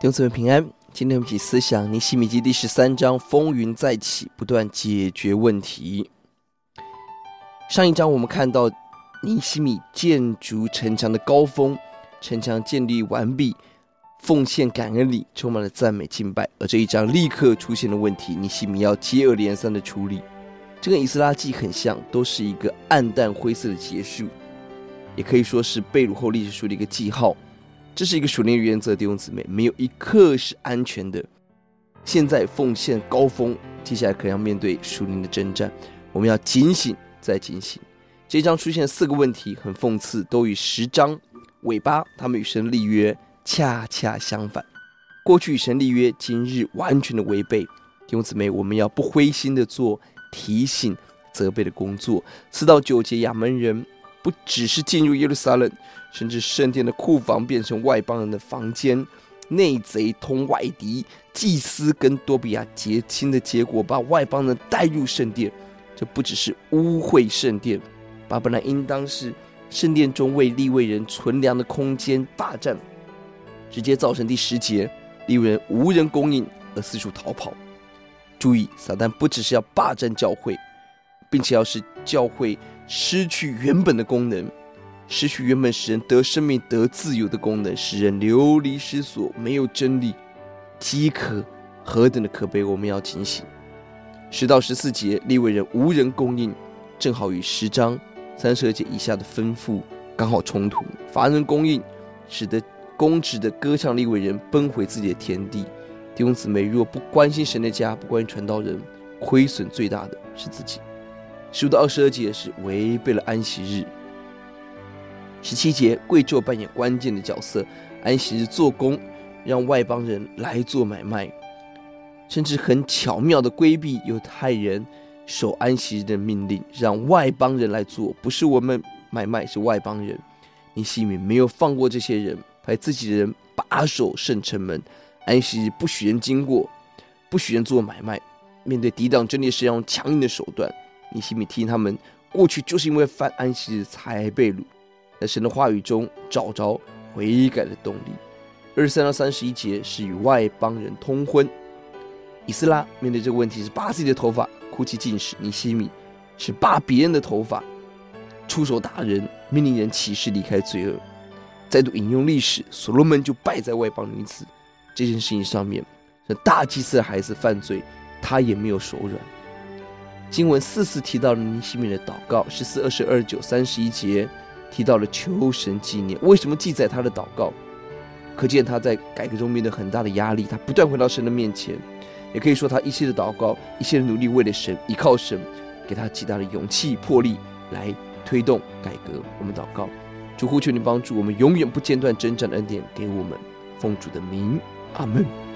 弟兄姊妹平安，今天我们一起思想尼希米记第十三章，风云再起，不断解决问题。上一章我们看到尼希米建筑城墙的高峰，城墙建立完毕，奉献感恩礼，充满了赞美敬拜。而这一章立刻出现了问题，尼希米要接二连三的处理。这跟以斯拉记很像，都是一个暗淡灰色的结束，也可以说是被掳后历史书的一个记号。这是一个属灵原则，弟兄姊妹，没有一刻是安全的。现在奉献高峰，接下来可要面对属灵的征战，我们要警醒再警醒。这一章出现四个问题，很讽刺，都与十章尾巴他们与神立约恰恰相反。过去与神立约，今日完全的违背。弟兄姊妹，我们要不灰心的做提醒、责备的工作。四到九节，亚门人不只是进入耶路撒冷。甚至圣殿的库房变成外邦人的房间，内贼通外敌，祭司跟多比亚结亲的结果，把外邦人带入圣殿，这不只是污秽圣殿，把本来应当是圣殿中为利未人存粮的空间霸占，直接造成第十节利未人无人供应而四处逃跑。注意，撒旦不只是要霸占教会，并且要使教会失去原本的功能。失去原本使人得生命、得自由的功能，使人流离失所，没有真理，饥渴，何等的可悲！我们要警醒。十到十四节，利未人无人供应，正好与十章三十二节以下的吩咐刚好冲突。乏人供应，使得公职的歌唱利未人奔回自己的田地。弟兄姊妹，若不关心神的家，不关心传道人，亏损最大的是自己。十五到二十二节是违背了安息日。十七节，贵胄扮演关键的角色，安息日做工，让外邦人来做买卖，甚至很巧妙的规避犹太人守安息日的命令，让外邦人来做，不是我们买卖，是外邦人。尼西米没有放过这些人，派自己的人把守圣城门，安息日不许人经过，不许人做买卖。面对抵挡真理是要用强硬的手段。尼西米提醒他们，过去就是因为犯安息日才被掳。在神的话语中找着悔改的动力。二十三到三十一节是与外邦人通婚。以斯拉面对这个问题是拔自己的头发，哭泣禁食；尼西米是拔别人的头发，出手打人，命令人起誓离开罪恶。再度引用历史，所罗门就败在外邦女子这件事情上面。这大祭司的孩子犯罪，他也没有手软。经文四次提到了尼西米的祷告，十四、二十二、九、三十一节。提到了求神纪念，为什么记载他的祷告？可见他在改革中面对很大的压力，他不断回到神的面前，也可以说他一切的祷告，一切的努力，为了神，依靠神，给他极大的勇气、魄力来推动改革。我们祷告，主呼求你帮助我们，永远不间断征战的恩典给我们，奉主的名，阿门。